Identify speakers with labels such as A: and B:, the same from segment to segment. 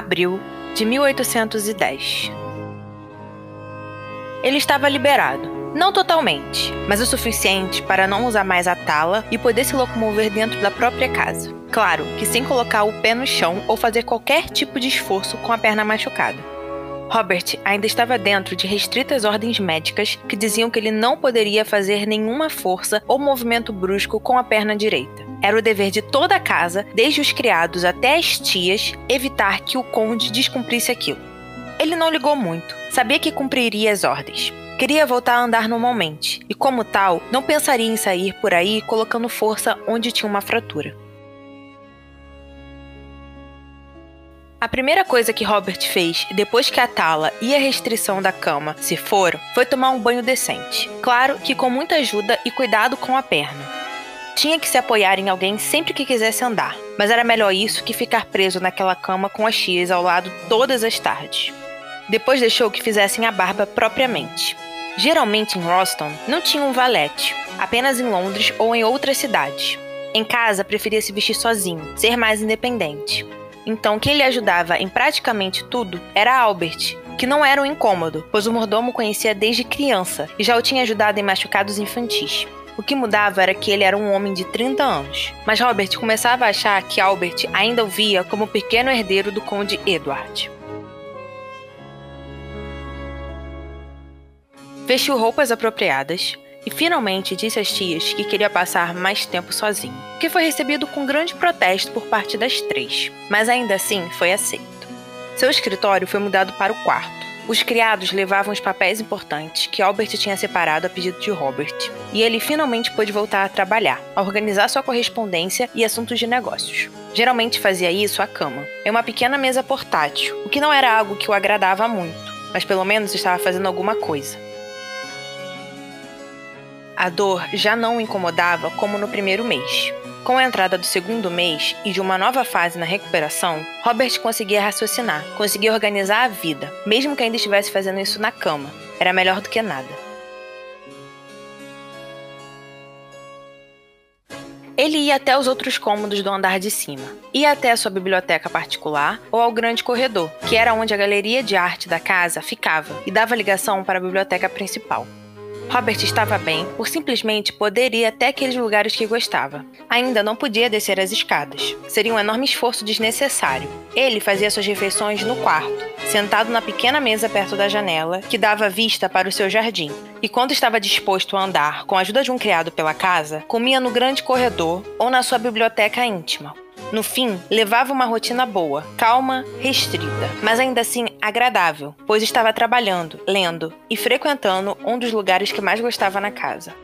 A: Abril de 1810. Ele estava liberado, não totalmente, mas o suficiente para não usar mais a tala e poder se locomover dentro da própria casa. Claro que sem colocar o pé no chão ou fazer qualquer tipo de esforço com a perna machucada. Robert ainda estava dentro de restritas ordens médicas que diziam que ele não poderia fazer nenhuma força ou movimento brusco com a perna direita. Era o dever de toda a casa, desde os criados até as tias, evitar que o conde descumprisse aquilo. Ele não ligou muito, sabia que cumpriria as ordens. Queria voltar a andar normalmente, e como tal, não pensaria em sair por aí colocando força onde tinha uma fratura. A primeira coisa que Robert fez depois que a tala e a restrição da cama se foram foi tomar um banho decente. Claro que com muita ajuda e cuidado com a perna. Tinha que se apoiar em alguém sempre que quisesse andar, mas era melhor isso que ficar preso naquela cama com as tias ao lado todas as tardes. Depois deixou que fizessem a barba propriamente. Geralmente em Roston não tinha um valete, apenas em Londres ou em outras cidades. Em casa preferia se vestir sozinho, ser mais independente. Então quem lhe ajudava em praticamente tudo era Albert, que não era um incômodo, pois o mordomo conhecia desde criança e já o tinha ajudado em machucados infantis. O que mudava era que ele era um homem de 30 anos, mas Robert começava a achar que Albert ainda o via como pequeno herdeiro do conde Edward. Vestiu roupas apropriadas e finalmente disse às tias que queria passar mais tempo sozinho, que foi recebido com grande protesto por parte das três, mas ainda assim foi aceito. Seu escritório foi mudado para o quarto os criados levavam os papéis importantes que Albert tinha separado a pedido de Robert, e ele finalmente pôde voltar a trabalhar, a organizar sua correspondência e assuntos de negócios. Geralmente fazia isso à cama, em uma pequena mesa portátil, o que não era algo que o agradava muito, mas pelo menos estava fazendo alguma coisa. A dor já não o incomodava como no primeiro mês. Com a entrada do segundo mês e de uma nova fase na recuperação, Robert conseguia raciocinar, conseguia organizar a vida, mesmo que ainda estivesse fazendo isso na cama. Era melhor do que nada. Ele ia até os outros cômodos do andar de cima. Ia até a sua biblioteca particular ou ao grande corredor, que era onde a galeria de arte da casa ficava e dava ligação para a biblioteca principal. Robert estava bem por simplesmente poder ir até aqueles lugares que gostava. Ainda não podia descer as escadas. Seria um enorme esforço desnecessário. Ele fazia suas refeições no quarto, sentado na pequena mesa perto da janela, que dava vista para o seu jardim. E quando estava disposto a andar com a ajuda de um criado pela casa, comia no grande corredor ou na sua biblioteca íntima. No fim, levava uma rotina boa, calma, restrita, mas ainda assim agradável, pois estava trabalhando, lendo e frequentando um dos lugares que mais gostava na casa.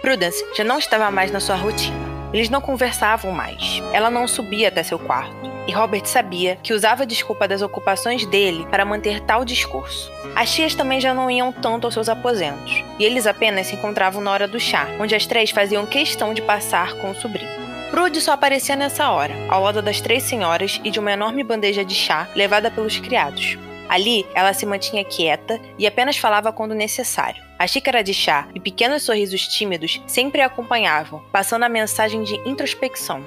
A: Prudence já não estava mais na sua rotina. Eles não conversavam mais. Ela não subia até seu quarto. E Robert sabia que usava a desculpa das ocupações dele para manter tal discurso. As tias também já não iam tanto aos seus aposentos, e eles apenas se encontravam na hora do chá, onde as três faziam questão de passar com o sobrinho. Prude só aparecia nessa hora, ao lado das três senhoras e de uma enorme bandeja de chá levada pelos criados. Ali, ela se mantinha quieta e apenas falava quando necessário. A xícara de chá e pequenos sorrisos tímidos sempre a acompanhavam, passando a mensagem de introspecção.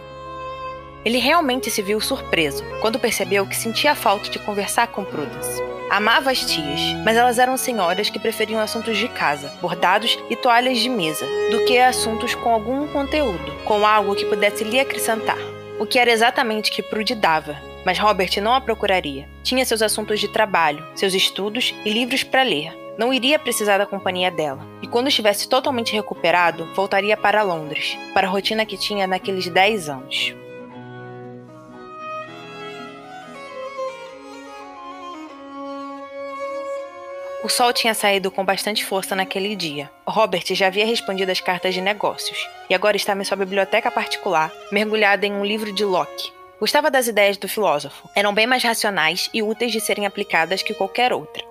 A: Ele realmente se viu surpreso quando percebeu que sentia falta de conversar com Prudence. Amava as tias, mas elas eram senhoras que preferiam assuntos de casa, bordados e toalhas de mesa, do que assuntos com algum conteúdo, com algo que pudesse lhe acrescentar. O que era exatamente que Prude dava. Mas Robert não a procuraria. Tinha seus assuntos de trabalho, seus estudos e livros para ler. Não iria precisar da companhia dela. E quando estivesse totalmente recuperado, voltaria para Londres, para a rotina que tinha naqueles 10 anos. O sol tinha saído com bastante força naquele dia. Robert já havia respondido as cartas de negócios e agora estava em sua biblioteca particular, mergulhado em um livro de Locke. Gostava das ideias do filósofo. Eram bem mais racionais e úteis de serem aplicadas que qualquer outra.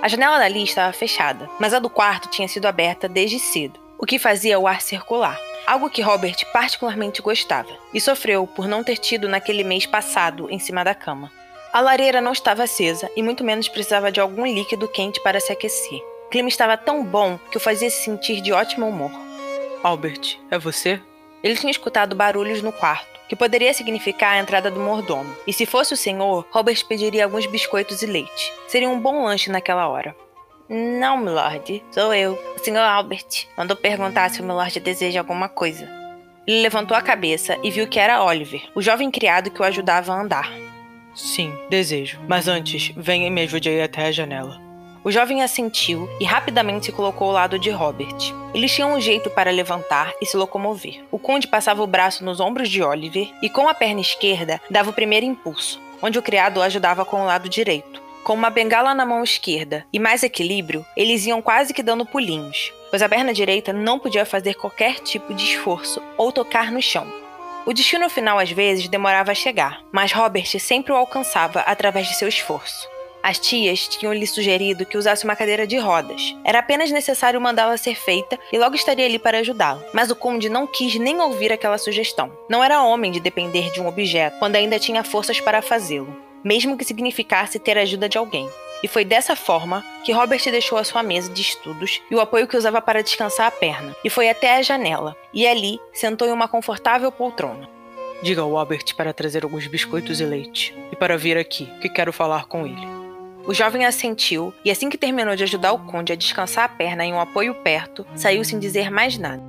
A: A janela dali estava fechada, mas a do quarto tinha sido aberta desde cedo, o que fazia o ar circular, algo que Robert particularmente gostava, e sofreu por não ter tido naquele mês passado em cima da cama. A lareira não estava acesa e muito menos precisava de algum líquido quente para se aquecer. O clima estava tão bom que o fazia se sentir de ótimo humor.
B: Albert, é você?
A: Ele tinha escutado barulhos no quarto, que poderia significar a entrada do mordomo. E se fosse o senhor, Robert pediria alguns biscoitos e leite. Seria um bom lanche naquela hora. Não, milord, sou eu. O senhor Albert mandou perguntar se o milord deseja alguma coisa. Ele levantou a cabeça e viu que era Oliver, o jovem criado que o ajudava a andar.
B: Sim, desejo. Mas antes, venha e me ajude a ir até a janela.
A: O jovem assentiu e rapidamente se colocou ao lado de Robert. Eles tinham um jeito para levantar e se locomover. O conde passava o braço nos ombros de Oliver e, com a perna esquerda, dava o primeiro impulso, onde o criado ajudava com o lado direito. Com uma bengala na mão esquerda e mais equilíbrio, eles iam quase que dando pulinhos, pois a perna direita não podia fazer qualquer tipo de esforço ou tocar no chão. O destino final às vezes demorava a chegar, mas Robert sempre o alcançava através de seu esforço. As tias tinham lhe sugerido que usasse uma cadeira de rodas. Era apenas necessário mandá-la ser feita e logo estaria ali para ajudá-lo. Mas o conde não quis nem ouvir aquela sugestão. Não era homem de depender de um objeto quando ainda tinha forças para fazê-lo, mesmo que significasse ter a ajuda de alguém. E foi dessa forma que Robert deixou a sua mesa de estudos e o apoio que usava para descansar a perna, e foi até a janela, e ali sentou em uma confortável poltrona.
B: Diga ao Albert para trazer alguns biscoitos e leite, e para vir aqui, que quero falar com ele.
A: O jovem assentiu e, assim que terminou de ajudar o conde a descansar a perna em um apoio perto, saiu sem dizer mais nada.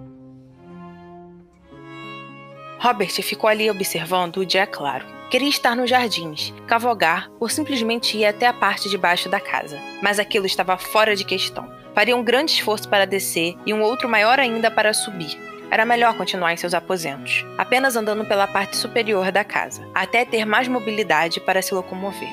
A: Robert ficou ali observando o dia claro. Queria estar nos jardins, cavalgar ou simplesmente ir até a parte de baixo da casa, mas aquilo estava fora de questão. Faria um grande esforço para descer e um outro maior ainda para subir. Era melhor continuar em seus aposentos, apenas andando pela parte superior da casa, até ter mais mobilidade para se locomover.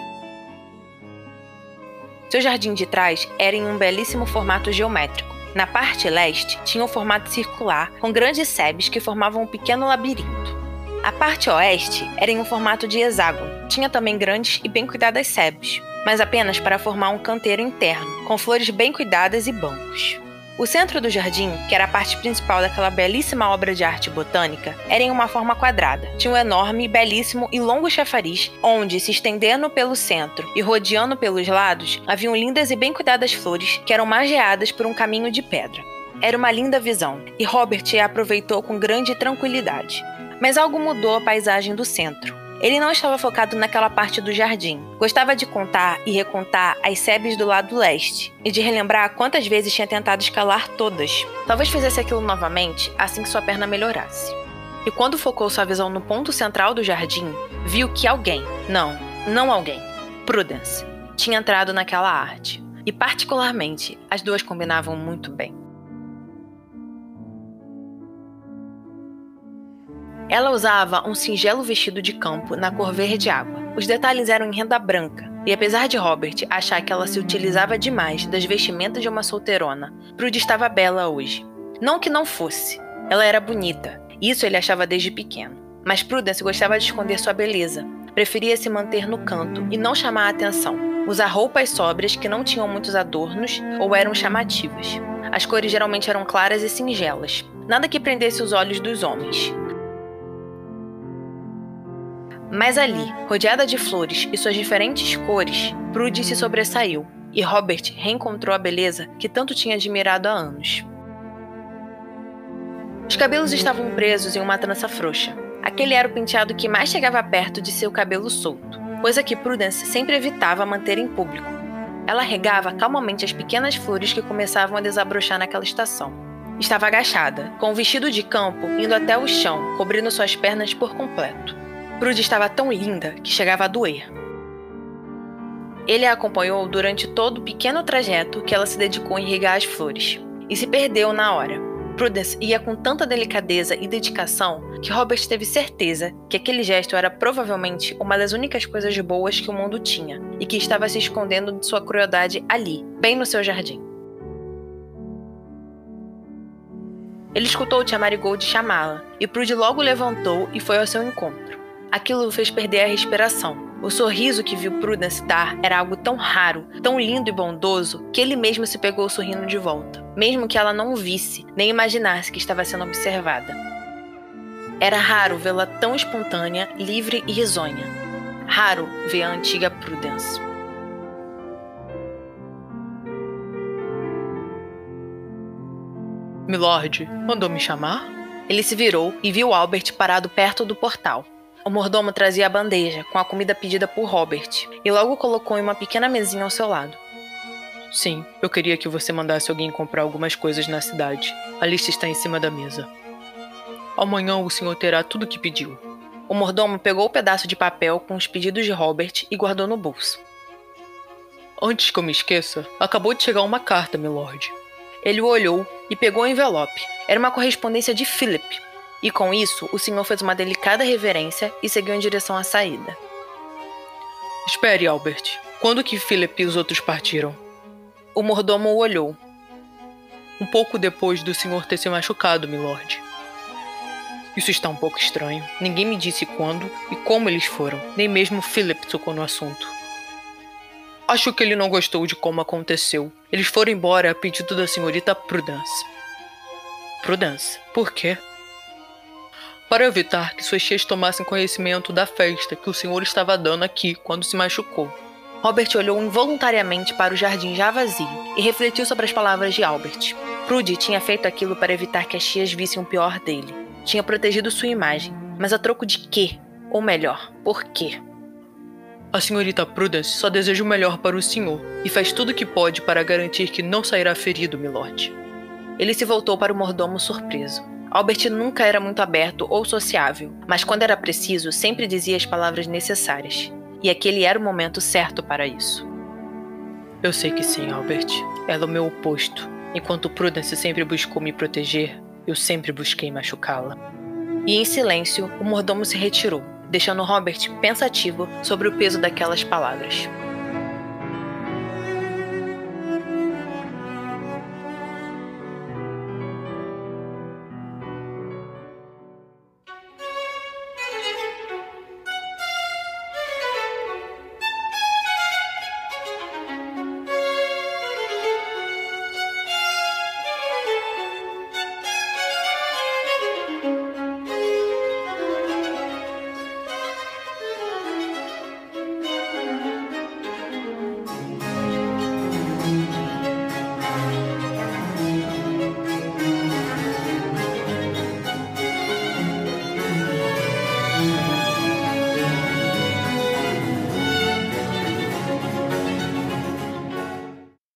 A: Seu jardim de trás era em um belíssimo formato geométrico. Na parte leste tinha um formato circular, com grandes sebes que formavam um pequeno labirinto. A parte oeste era em um formato de hexágono. Tinha também grandes e bem cuidadas sebes, mas apenas para formar um canteiro interno, com flores bem cuidadas e bancos. O centro do jardim, que era a parte principal daquela belíssima obra de arte botânica, era em uma forma quadrada. Tinha um enorme, belíssimo e longo chafariz, onde, se estendendo pelo centro e rodeando pelos lados, haviam lindas e bem cuidadas flores que eram margeadas por um caminho de pedra. Era uma linda visão, e Robert a aproveitou com grande tranquilidade. Mas algo mudou a paisagem do centro. Ele não estava focado naquela parte do jardim. Gostava de contar e recontar as sebes do lado leste e de relembrar quantas vezes tinha tentado escalar todas. Talvez fizesse aquilo novamente assim que sua perna melhorasse. E quando focou sua visão no ponto central do jardim, viu que alguém, não, não alguém, Prudence, tinha entrado naquela arte. E particularmente, as duas combinavam muito bem. Ela usava um singelo vestido de campo na cor verde água. Os detalhes eram em renda branca, e apesar de Robert achar que ela se utilizava demais das vestimentas de uma solteirona, Prude estava bela hoje. Não que não fosse, ela era bonita, isso ele achava desde pequeno. Mas Prudence gostava de esconder sua beleza, preferia se manter no canto e não chamar a atenção, usar roupas sóbrias que não tinham muitos adornos ou eram chamativas. As cores geralmente eram claras e singelas, nada que prendesse os olhos dos homens. Mas ali, rodeada de flores e suas diferentes cores, Prudy se sobressaiu, e Robert reencontrou a beleza que tanto tinha admirado há anos. Os cabelos estavam presos em uma trança frouxa. Aquele era o penteado que mais chegava perto de seu cabelo solto, coisa que Prudence sempre evitava manter em público. Ela regava calmamente as pequenas flores que começavam a desabrochar naquela estação. Estava agachada, com o vestido de campo indo até o chão, cobrindo suas pernas por completo. Prude estava tão linda que chegava a doer. Ele a acompanhou durante todo o pequeno trajeto que ela se dedicou a irrigar as flores e se perdeu na hora. Prudence ia com tanta delicadeza e dedicação que Robert teve certeza que aquele gesto era provavelmente uma das únicas coisas boas que o mundo tinha e que estava se escondendo de sua crueldade ali, bem no seu jardim. Ele escutou Tia Marigold chamá-la e Prude logo levantou e foi ao seu encontro. Aquilo o fez perder a respiração. O sorriso que viu Prudence dar era algo tão raro, tão lindo e bondoso, que ele mesmo se pegou sorrindo de volta, mesmo que ela não visse, nem imaginasse que estava sendo observada. Era raro vê-la tão espontânea, livre e risonha. Raro ver a antiga Prudence.
B: Milord, mandou me chamar?
A: Ele se virou e viu Albert parado perto do portal. O mordomo trazia a bandeja com a comida pedida por Robert e logo colocou em uma pequena mesinha ao seu lado.
B: Sim, eu queria que você mandasse alguém comprar algumas coisas na cidade. A lista está em cima da mesa. Amanhã o senhor terá tudo o que pediu.
A: O mordomo pegou o pedaço de papel com os pedidos de Robert e guardou no bolso.
B: Antes que eu me esqueça, acabou de chegar uma carta, milord.
A: Ele o olhou e pegou o envelope. Era uma correspondência de Philip, e com isso, o senhor fez uma delicada reverência e seguiu em direção à saída.
B: Espere, Albert. Quando que Philip e os outros partiram?
A: O mordomo o olhou.
B: Um pouco depois do senhor ter se machucado, milord. Isso está um pouco estranho. Ninguém me disse quando e como eles foram. Nem mesmo Philip tocou no assunto. Acho que ele não gostou de como aconteceu. Eles foram embora a pedido da senhorita Prudence. Prudence? Por quê? Para evitar que suas tias tomassem conhecimento da festa que o senhor estava dando aqui quando se machucou.
A: Robert olhou involuntariamente para o jardim já vazio e refletiu sobre as palavras de Albert. Prudy tinha feito aquilo para evitar que as tias vissem o pior dele. Tinha protegido sua imagem, mas a troco de quê? Ou melhor, por quê?
B: A senhorita Prudence só deseja o melhor para o senhor e faz tudo o que pode para garantir que não sairá ferido, milord.
A: Ele se voltou para o mordomo surpreso. Albert nunca era muito aberto ou sociável, mas quando era preciso, sempre dizia as palavras necessárias. E aquele era o momento certo para isso.
B: Eu sei que sim, Albert. Ela é o meu oposto. Enquanto Prudence sempre buscou me proteger, eu sempre busquei machucá-la.
A: E em silêncio, o mordomo se retirou, deixando Robert pensativo sobre o peso daquelas palavras.